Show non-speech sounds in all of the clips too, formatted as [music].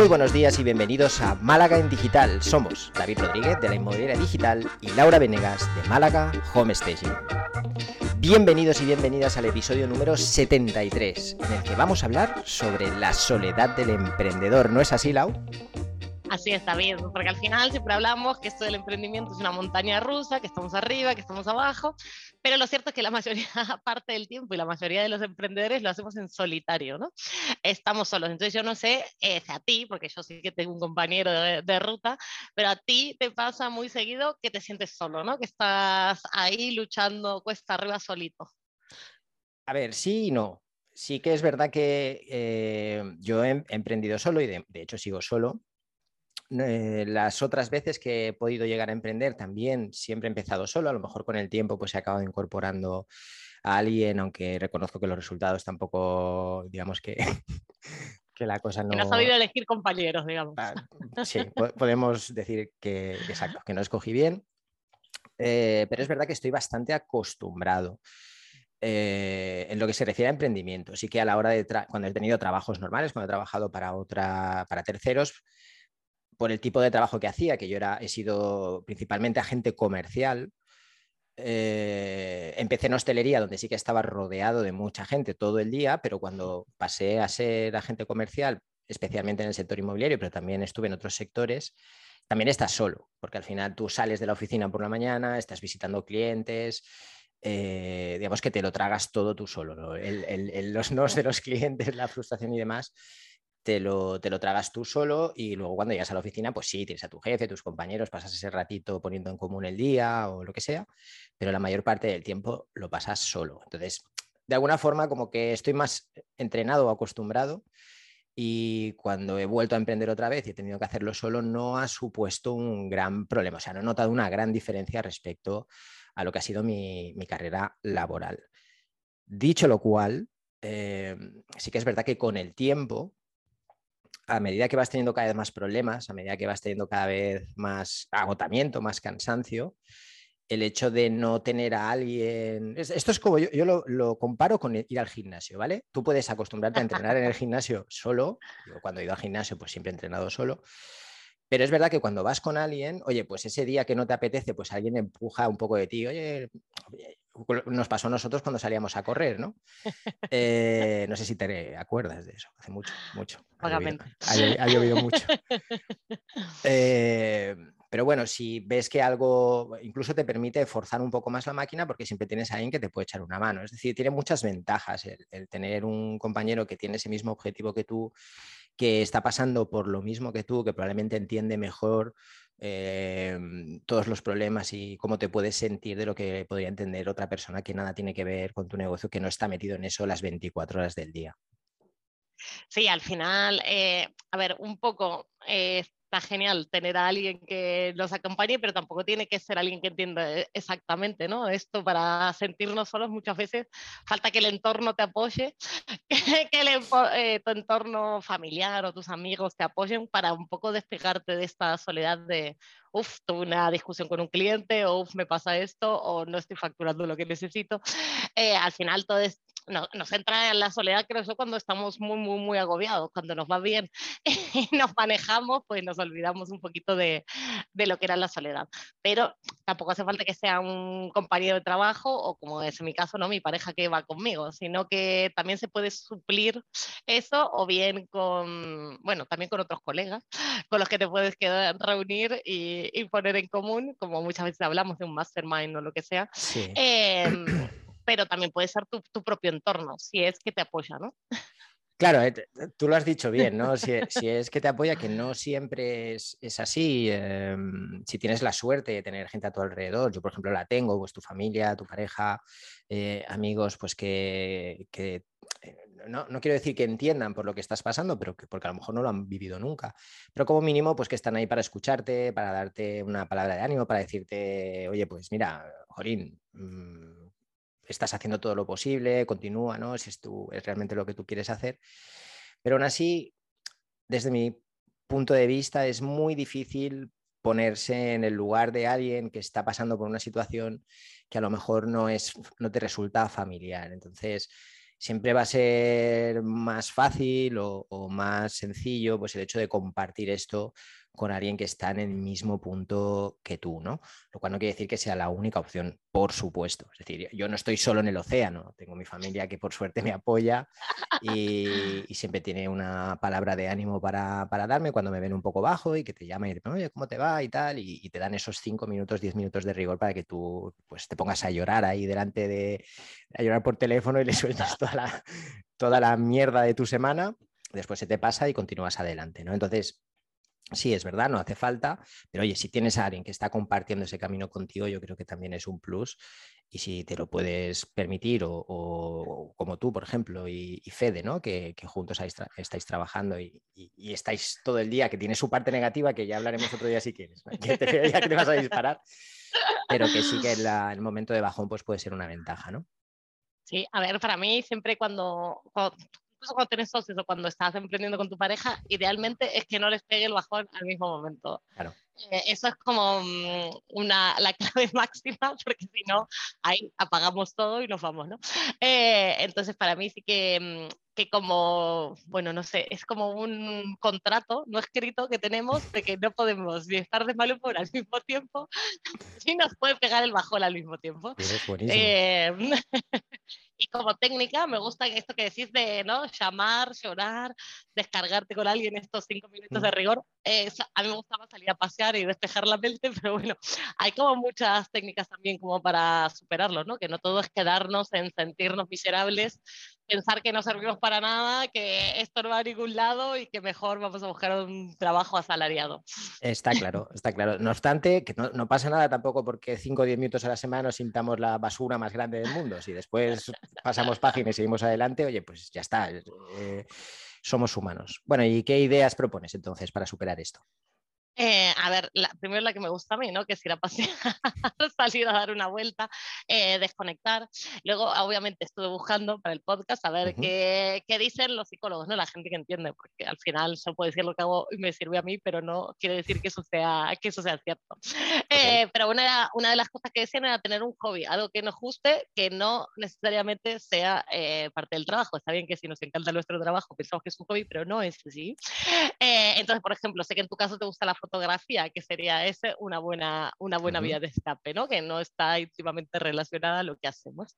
Muy buenos días y bienvenidos a Málaga en Digital. Somos David Rodríguez de la Inmobiliaria Digital y Laura Venegas de Málaga Home Staging. Bienvenidos y bienvenidas al episodio número 73, en el que vamos a hablar sobre la soledad del emprendedor. ¿No es así, Lau? Así está bien, porque al final siempre hablamos que esto del emprendimiento es una montaña rusa, que estamos arriba, que estamos abajo, pero lo cierto es que la mayoría [laughs] parte del tiempo y la mayoría de los emprendedores lo hacemos en solitario, ¿no? Estamos solos. Entonces yo no sé eh, a ti, porque yo sí que tengo un compañero de, ruta, pero a ti te pasa muy seguido que te sientes solo, ¿no? Que estás ahí luchando cuesta arriba solito. A ver, sí y no. Sí que es verdad que eh, yo he emprendido solo y de hecho sigo solo, eh, las otras veces que he podido llegar a emprender también siempre he empezado solo, a lo mejor con el tiempo pues he acabado incorporando a alguien, aunque reconozco que los resultados tampoco, digamos que, [laughs] que la cosa no... Que no has sabido elegir compañeros, digamos. Ah, [laughs] sí, podemos decir que, exacto, que no escogí bien, eh, pero es verdad que estoy bastante acostumbrado. Eh, en lo que se refiere a emprendimiento. Sí que a la hora de, cuando he tenido trabajos normales, cuando he trabajado para, otra, para terceros, por el tipo de trabajo que hacía, que yo era, he sido principalmente agente comercial, eh, empecé en hostelería, donde sí que estaba rodeado de mucha gente todo el día, pero cuando pasé a ser agente comercial, especialmente en el sector inmobiliario, pero también estuve en otros sectores, también estás solo, porque al final tú sales de la oficina por la mañana, estás visitando clientes, eh, digamos que te lo tragas todo tú solo, los [laughs] nos de los clientes, la frustración y demás, te lo, te lo tragas tú solo y luego cuando llegas a la oficina, pues sí, tienes a tu jefe, tus compañeros, pasas ese ratito poniendo en común el día o lo que sea, pero la mayor parte del tiempo lo pasas solo. Entonces, de alguna forma, como que estoy más entrenado o acostumbrado y cuando he vuelto a emprender otra vez y he tenido que hacerlo solo, no ha supuesto un gran problema, o sea, no he notado una gran diferencia respecto a lo que ha sido mi, mi carrera laboral. Dicho lo cual, eh, sí que es verdad que con el tiempo a medida que vas teniendo cada vez más problemas, a medida que vas teniendo cada vez más agotamiento, más cansancio, el hecho de no tener a alguien. Esto es como yo, lo, comparo con ir al gimnasio, ¿vale? Tú puedes acostumbrarte a entrenar en el gimnasio solo. Yo cuando he ido al gimnasio, pues siempre he entrenado solo. Pero es verdad que cuando vas con alguien, oye, pues ese día que no te apetece, pues alguien empuja un poco de ti, oye, nos pasó a nosotros cuando salíamos a correr, ¿no? Eh, no sé si te acuerdas de eso, hace mucho, mucho. Ha llovido, mucho. [laughs] Eh, pero bueno, si ves que algo incluso te permite forzar un poco más la máquina porque siempre tienes a alguien que te puede echar una mano. Es decir, tiene muchas ventajas el tener un compañero que tiene ese mismo objetivo que tú, que está pasando por lo mismo que tú, que probablemente entiende mejor Em, todos los problemas y cómo te puedes sentir de lo que podría entender otra persona que nada tiene que ver con tu negocio, que no está metido en eso las 24 horas del día. Sí, al final, eh, a ver, un poco eh, está genial tener a alguien que nos acompañe, pero tampoco tiene que ser alguien que entienda eh, exactamente, ¿no? Esto para sentirnos solos muchas veces falta que el entorno te apoye, [laughs] que el, eh, tu entorno familiar o tus amigos te apoyen para un poco despegarte de esta soledad de, uff, tuve una discusión con un cliente, uff, me pasa esto, o no estoy facturando lo que necesito. Eh, al final todo es, no, nos entra en la soledad, creo yo, cuando estamos muy, muy, muy agobiados, cuando nos va bien [laughs] y nos manejamos, pues nos olvidamos un poquito de, de, lo que era la soledad. Pero tampoco hace falta que sea un compañero de trabajo o como es en mi caso, no mi pareja que va conmigo, sino que también se puede suplir eso o bien con, bueno, también con otros colegas [laughs] con los que te puedes quedar, reunir y, y poner en común, como muchas veces hablamos de un mastermind o lo que sea. Sí. Eh, pero también puede ser tu, tu, propio entorno, si es que te apoya, ¿no? Claro, eh, tú lo has dicho bien, ¿no? [laughs] Si, si, es que te apoya, que no siempre es, es así. Eh, si tienes la suerte de tener gente a tu alrededor, yo por ejemplo la tengo, pues tu familia, tu pareja, eh, amigos, pues que, que eh, no, no, quiero decir que entiendan por lo que estás pasando, pero que porque a lo mejor no lo han vivido nunca. Pero como mínimo, pues que están ahí para escucharte, para darte una palabra de ánimo, para decirte, oye, pues mira, Jorín, mmm, estás haciendo todo lo posible, continúa, ¿no? Si es, tu, es realmente lo que tú quieres hacer. Pero aún así, desde mi punto de vista, es muy difícil ponerse en el lugar de alguien que está pasando por una situación que a lo mejor no, es, no te resulta familiar. Entonces, siempre va a ser más fácil o, o, más sencillo pues el hecho de compartir esto con alguien que está en el mismo punto que tú, ¿no? Lo cual no quiere decir que sea la única opción, por supuesto. Es decir, yo no estoy solo en el océano, tengo mi familia que por suerte me apoya y, siempre tiene una palabra de ánimo para, darme cuando me ven un poco bajo y que te llama y te oye, ¿cómo te va? y tal, y, te dan esos cinco minutos, diez minutos de rigor para que tú pues, te pongas a llorar ahí delante de, a llorar por teléfono y le [laughs] sueltas toda la, toda la mierda de tu semana después se te pasa y continúas adelante, ¿no? Entonces, Sí, es verdad, no hace falta, pero oye, si tienes a alguien que está compartiendo ese camino contigo, yo creo que también es un plus. Y si te lo puedes permitir, o, como tú, por ejemplo, y, Fede, ¿no? Que, juntos estáis trabajando y, estáis todo el día, que tiene su parte negativa, que ya hablaremos otro día si quieres, [laughs] que te, vas a disparar, pero que sí que el momento de bajón pues puede ser una ventaja, ¿no? Sí, a ver, para mí siempre cuando, incluso cuando tienes socios o cuando estás emprendiendo con tu pareja, idealmente es que no les pegue el bajón al mismo momento. Claro. Eh, eso es como mm, una, la [laughs] clave máxima, porque si no, ahí apagamos todo y nos vamos, ¿no? Eh, entonces, para mí sí que, mm, que como, bueno, no sé, es como un contrato no escrito que tenemos de que no podemos ni estar de mal humor al mismo tiempo, [laughs] ni nos puede pegar el bajón al mismo tiempo. Es eh, [laughs] y como técnica me gusta esto que decís de ¿no? llamar, llorar, descargarte con alguien estos cinco minutos de rigor. a mí me gustaba salir a pasear y despejar la mente, [laughs] pero bueno, hay como muchas técnicas también como para superarlo, ¿no? Que no todo es quedarnos en sentirnos miserables, pensar que no servimos para nada, que esto no va a ningún lado y que mejor vamos a buscar un trabajo asalariado. Está claro, está claro. No obstante, que no, pasa nada tampoco porque 5 o 10 minutos a la semana nos sintamos la basura más grande del mundo. Si después [laughs] pasamos páginas y seguimos adelante, oye, pues ya está. Eh, somos humanos. Bueno, ¿y qué ideas propones entonces para superar esto? Eh, a ver, la, primero la que me gusta a mí, ¿no? Que es ir a pasear, [laughs] salir a dar una vuelta, eh, desconectar. Luego, obviamente, estuve buscando para el podcast a ver qué, qué, dicen los psicólogos, ¿no? La gente que entiende, porque al final solo puedo decir lo que hago y me sirve a mí, pero no quiere decir que eso sea, que eso sea cierto. Eh, pero una, una de las cosas que decían era tener un hobby, algo que nos guste, que no necesariamente sea parte del trabajo. Está bien que si nos encanta nuestro trabajo pensamos que es un hobby, pero no es así. entonces, por ejemplo, sé que en tu caso te gusta la fotografía, que sería ese una buena, una buena vía de escape, ¿no? Que no está íntimamente relacionada a lo que hacemos.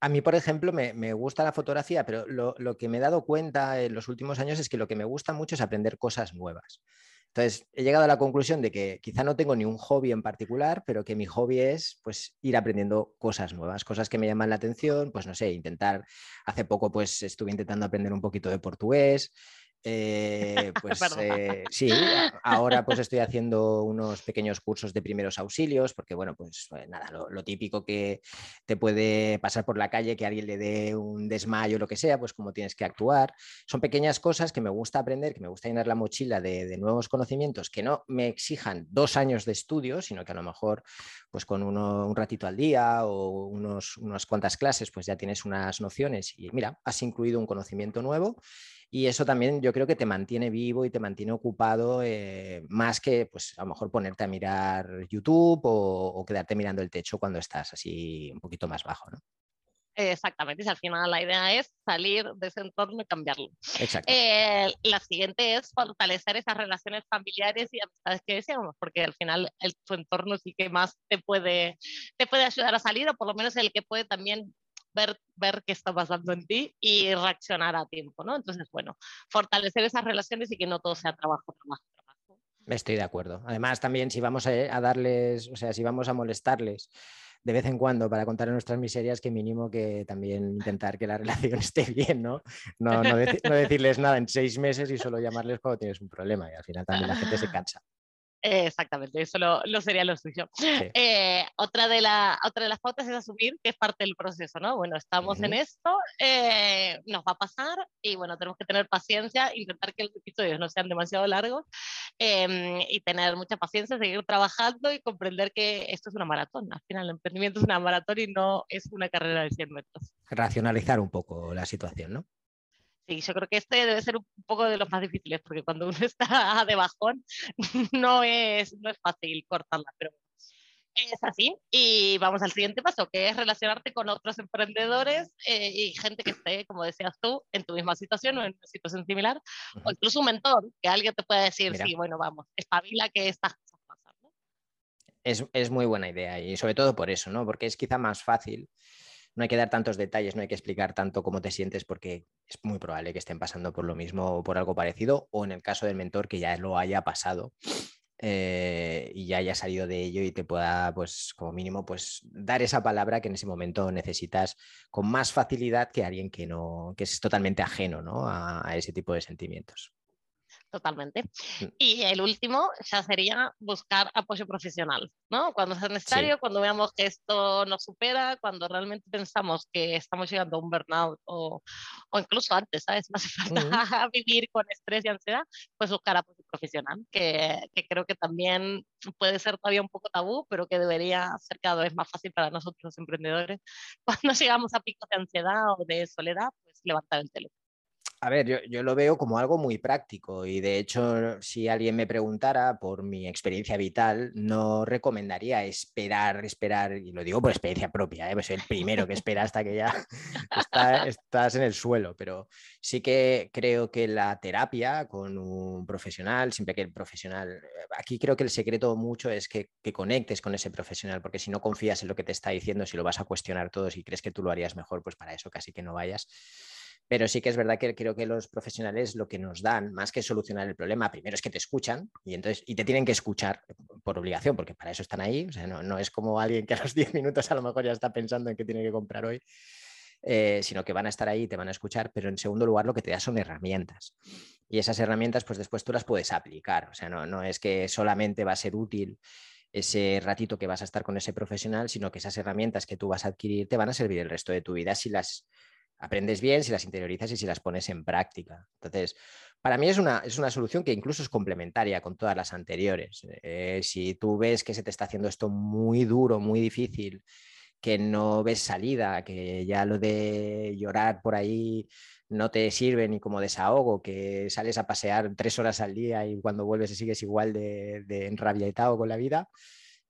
A mí, por ejemplo, me, me gusta la fotografía, pero lo, lo, que me he dado cuenta en los últimos años es que lo que me gusta mucho es aprender cosas nuevas. Entonces, he llegado a la conclusión de que quizá no tengo ni un hobby en particular, pero que mi hobby es pues ir aprendiendo cosas nuevas, cosas que me llaman la atención, pues no sé, intentar, hace poco pues estuve intentando aprender un poquito de portugués, eh, [laughs] pues eh, sí, ahora pues estoy haciendo unos pequeños cursos de primeros auxilios, porque bueno, pues eh, nada, lo, típico que te puede pasar por la calle, que alguien le dé un desmayo o lo que sea, pues como tienes que actuar. Son pequeñas cosas que me gusta aprender, que me gusta llenar la mochila de, nuevos conocimientos, que no me exijan dos años de estudio, sino que a lo mejor pues con uno, un ratito al día o unos, unas cuantas clases, pues ya tienes unas nociones y mira, has incluido un conocimiento nuevo y eso también yo creo que te mantiene vivo y te mantiene ocupado eh, más que pues a lo mejor ponerte a mirar YouTube o, quedarte mirando el techo cuando estás así un poquito más bajo, ¿no? Exactamente, y al final la idea es salir de ese entorno y cambiarlo. Exacto. Eh, la siguiente es fortalecer esas relaciones familiares y amistades que decíamos, porque al final el, tu entorno sí que más te puede, te puede ayudar a salir, o por lo menos el que puede también ver, ver qué está pasando en ti y reaccionar a tiempo, ¿no? Entonces, bueno, fortalecer esas relaciones y que no todo sea trabajo, trabajo, trabajo. Estoy de acuerdo. Además, también si vamos a, darles, o sea, si vamos a molestarles de vez en cuando para contar nuestras miserias, que mínimo que también intentar que la [laughs] relación esté bien. No, no, no decirles nada en seis meses y solo llamarles cuando tienes un problema y al final también la gente se cansa. Exactamente, eso lo, sería lo suyo. Eh, otra, de la, otra de las pautas es asumir que es parte del proceso, ¿no? Bueno, estamos en esto, eh, nos va a pasar y bueno, tenemos que tener paciencia, intentar que los episodios no sean demasiado largos em, y tener mucha paciencia, seguir trabajando y comprender que esto es una maratón. Al final, el emprendimiento es una maratón y no es una carrera de 100 metros. Racionalizar un poco la situación, ¿no? Sí, yo creo que este debe ser un poco de los más difíciles, porque cuando uno [laughs] está de bajón no es, no es fácil cortarla, pero Es así. Y vamos al siguiente paso, que es relacionarte con otros emprendedores eh, y gente que esté, como decías tú, en tu misma situación o en una situación similar, o incluso un mentor, que alguien te pueda decir, sí, bueno, vamos, espabila que estas cosas pasan. Es, es, muy buena idea y sobre todo por eso, ¿no? Porque es quizá más fácil. No hay que dar tantos detalles, no hay que explicar tanto cómo te sientes porque es muy probable que estén pasando por lo mismo o por algo parecido o en el caso del mentor que ya lo haya pasado eh, y ya haya salido de ello y te pueda, pues, como mínimo, pues, dar esa palabra que en ese momento necesitas con más facilidad que alguien que no, que es totalmente ajeno ¿no? a ese tipo de sentimientos totalmente. Mm. Y el último ya sería buscar apoyo profesional, ¿no? Cuando sea necesario, cuando veamos que esto nos supera, cuando realmente pensamos que estamos llegando a un burnout o, o incluso antes, ¿sabes? [laughs] No hace falta [laughs] vivir con estrés y ansiedad, pues buscar apoyo profesional, que, que, creo que también puede ser todavía un poco tabú, pero que debería ser cada vez más fácil para nosotros los emprendedores. [laughs] Cuando llegamos a picos de ansiedad o de soledad, pues levantar el teléfono. A ver, yo, lo veo como algo muy práctico y de hecho, si alguien me preguntara por mi experiencia vital, no recomendaría esperar, esperar, y lo digo por experiencia propia, ¿eh? pues soy el primero que espera hasta que ya [laughs] estás en el suelo, pero sí que creo que la terapia con un profesional, siempre que el profesional, aquí creo que el secreto mucho es que, que conectes con ese profesional, porque si no confías en lo que te está diciendo, si lo vas a cuestionar todo, si crees que tú lo harías mejor, pues para eso casi que no vayas. Pero sí que es verdad que creo que los profesionales lo que nos dan, más que solucionar el problema, primero es que te escuchan y, entonces, y te tienen que escuchar por obligación, porque para eso están ahí. O sea, no, es como alguien que a los [laughs] 10 minutos a lo mejor ya está pensando en qué tiene que comprar hoy, eh, sino que van a estar ahí y te van a escuchar. Pero en segundo lugar, lo que te da son herramientas. Y esas herramientas, pues después tú las puedes aplicar. O sea, no, no es que solamente va a ser útil ese ratito que vas a estar con ese profesional, sino que esas herramientas que tú vas a adquirir te van a servir el resto de tu vida si las aprendes bien, si las interiorizas y si las pones en práctica. Entonces, para mí es una, es una solución que incluso es complementaria con todas las anteriores. Eh, si tú ves que se te está haciendo esto muy duro, muy difícil, que no ves salida, que ya lo de llorar por ahí no te sirve ni como desahogo, que sales a pasear tres horas al día y cuando vuelves sigues igual de, de con la vida,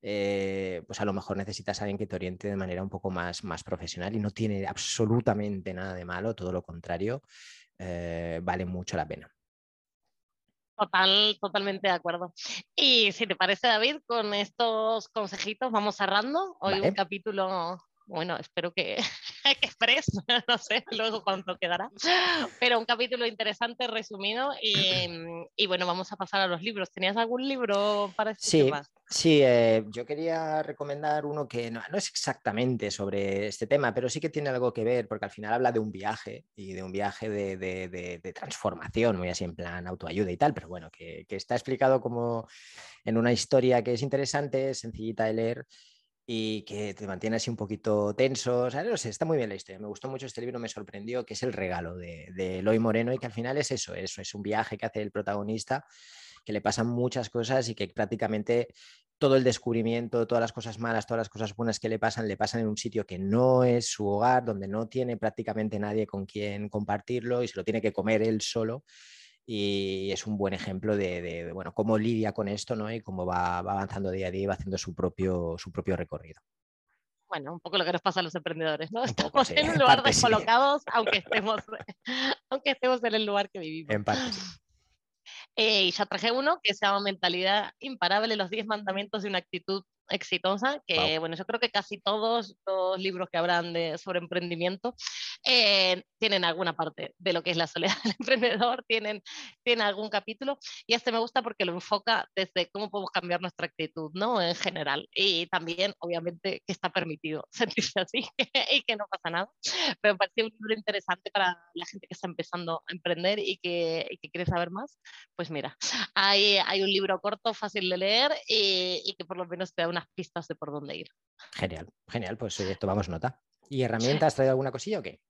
eh, pues a lo mejor necesitas a alguien que te oriente de manera un poco más, más profesional y no tiene absolutamente nada de malo, todo lo contrario, eh, vale mucho la pena. Total, totalmente de acuerdo. Y si te parece, David, con estos consejitos vamos cerrando hoy un capítulo bueno, espero que, [laughs] que express, [laughs] no sé luego cuánto quedará, pero un capítulo interesante, resumido, y, bueno, vamos a pasar a los libros. ¿Tenías algún libro para este sí, Sí, eh, yo quería recomendar uno que no, es exactamente sobre este tema, pero sí que tiene algo que ver, porque al final habla de un viaje y de un viaje de, de, transformación, muy así en plan autoayuda y tal, pero bueno, que, que está explicado como en una historia que es interesante, sencillita de leer y que te mantiene así un poquito tenso. O sea, no sé, está muy bien la historia. Me gustó mucho este libro, me sorprendió, que es El regalo de, de Eloy Moreno y que al final es eso, eso, es un viaje que hace el protagonista, que le pasan muchas cosas y que prácticamente todo el descubrimiento, todas las cosas malas, todas las cosas buenas que le pasan, le pasan en un sitio que no es su hogar, donde no tiene prácticamente nadie con quien compartirlo y se lo tiene que comer él solo y es un buen ejemplo de, bueno, cómo lidia con esto ¿no? y cómo va, avanzando día a día y va haciendo su propio, su propio recorrido. Bueno, un poco lo que nos pasa a los emprendedores, ¿no? Estamos en un lugar descolocados, aunque, estemos, [laughs] aunque estemos en el lugar que vivimos. En parte eh, y ya traje uno que se llama Mentalidad Imparable, los 10 mandamientos de una actitud exitosa, que bueno, yo creo que casi todos los libros que hablan de, sobre emprendimiento eh, tienen alguna parte de lo que es la soledad del [laughs] emprendedor, tienen, tienen algún capítulo, y este me gusta porque lo enfoca desde cómo podemos cambiar nuestra actitud, ¿no? En general, y también, obviamente, que está permitido [laughs] sentirse así [laughs] y que no pasa nada, pero me pareció un libro interesante para la gente que está empezando a emprender y que, y que quiere saber más, pues mira, hay, hay un libro corto, fácil de leer y, y que por lo menos te da una unas pistas de por dónde ir. Genial, genial, pues tomamos nota. ¿Y herramientas? ¿Has traído alguna cosilla o qué?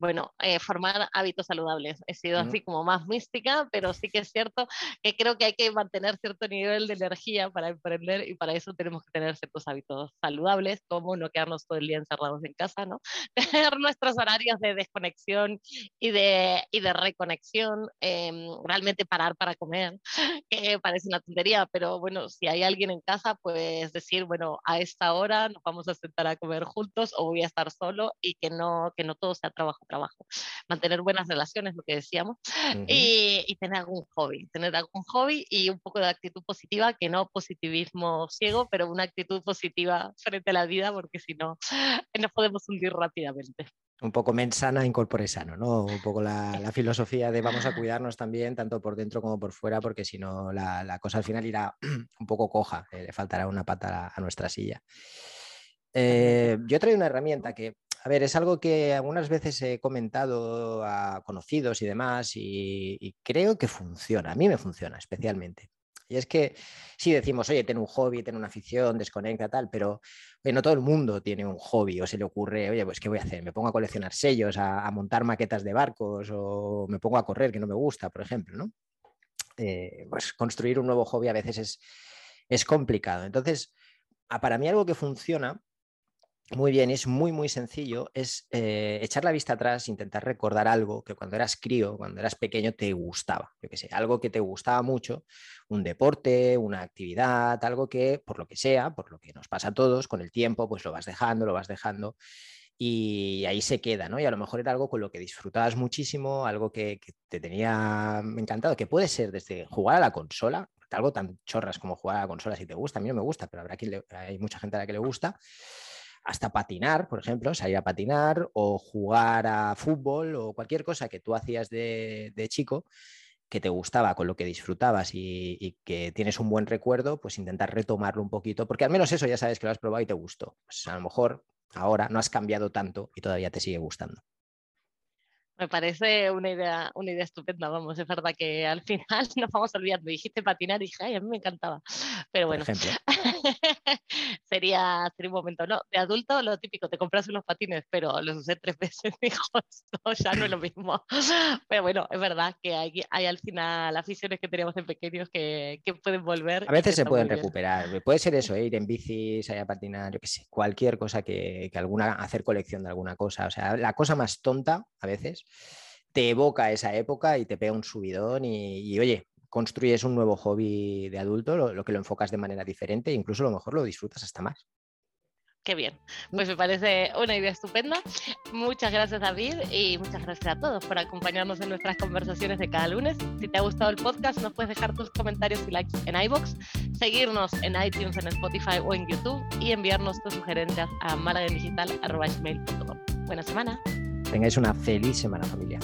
Bueno, eh, formar hábitos saludables. He sido así como más mística, pero sí que es cierto que creo que hay que mantener cierto nivel de energía para emprender y para eso tenemos que tener ciertos hábitos saludables, como no quedarnos todo el día encerrados en casa, ¿no? [laughs] Tener nuestros horarios de desconexión y de, y de reconexión, em, realmente parar para comer, [laughs] que parece una tontería, pero bueno, si hay alguien en casa, pues decir, bueno, a esta hora nos vamos a sentar a comer juntos o voy a estar solo y que no, que no todo sea trabajo, trabajo. Mantener buenas relaciones, lo que decíamos, y, y, tener algún hobby, tener algún hobby y un poco de actitud positiva, que no positivismo ciego, pero una actitud positiva frente a la vida, porque si no, nos podemos hundir rápidamente un poco mensana, incorpore sano, ¿no? Un poco la, filosofía de vamos a cuidarnos también, tanto por dentro como por fuera, porque si no la, cosa al final irá [clears throat] un poco coja, eh, le faltará una pata a, nuestra silla. Eh, yo traigo una herramienta que, a ver, es algo que algunas veces he comentado a conocidos y demás y creo que funciona, a mí me funciona especialmente. Y es que si decimos, oye, ten un hobby, ten una afición, desconecta, tal, pero no todo el mundo tiene un hobby o se le ocurre, oye, pues ¿qué voy a hacer? ¿Me pongo a coleccionar sellos, a, montar maquetas de barcos o me pongo a correr, que no me gusta, por ejemplo, ¿no? Eh, pues construir un nuevo hobby a veces es, es complicado. Entonces, para mí algo que funciona muy bien, es muy, muy sencillo, es eh, echar la vista atrás, intentar recordar algo que cuando eras crío, cuando eras pequeño, te gustaba. Yo qué sé, algo que te gustaba mucho, un deporte, una actividad, algo que, por lo que sea, por lo que nos pasa a todos, con el tiempo, pues lo vas dejando, lo vas dejando y ahí se queda, ¿no? Y a lo mejor era algo con lo que disfrutabas muchísimo, algo que, te tenía encantado, que puede ser desde jugar a la consola, algo tan chorras como jugar a la consola si te gusta, a mí no me gusta, pero habrá quien hay mucha gente a la que le gusta hasta patinar, por ejemplo, salir a patinar o jugar a fútbol o cualquier cosa que tú hacías de, chico que te gustaba, con lo que disfrutabas y, que tienes un buen recuerdo, pues intentar retomarlo un poquito, porque al menos eso ya sabes que lo has probado y te gustó. Pues a lo mejor ahora no has cambiado tanto y todavía te sigue gustando. Me parece una idea, una idea estupenda, vamos, es verdad que al [laughs] final nos vamos a olvidar, me dijiste patinar y dije, ay, a mí me encantaba, pero bueno, [laughs] sería, sería un momento, ¿no? De adulto lo típico, te compras unos patines, pero los usé tres [laughs] veces, dijo, no, ya no es lo mismo, pero bueno, es verdad que hay, hay al final aficiones que teníamos en pequeños que, que pueden volver. A veces se pueden recuperar, puede ser eso, ¿eh? ir en bici, salir a patinar, yo qué sé, cualquier cosa que, que alguna, hacer colección de alguna cosa, o sea, la cosa más tonta a veces te evoca esa época y te pega un subidón y, oye, construyes un nuevo hobby de adulto, lo, que lo enfocas de manera diferente e incluso a lo mejor lo disfrutas hasta más. Qué bien, pues me parece una idea estupenda. Muchas gracias David y muchas gracias a todos por acompañarnos en nuestras conversaciones de cada lunes. Si te ha gustado el podcast nos puedes dejar tus comentarios y likes en iBox, seguirnos en iTunes, en Spotify o en YouTube y enviarnos tus sugerencias a malagendigital.com. Buena semana. Tengáis una feliz semana familia.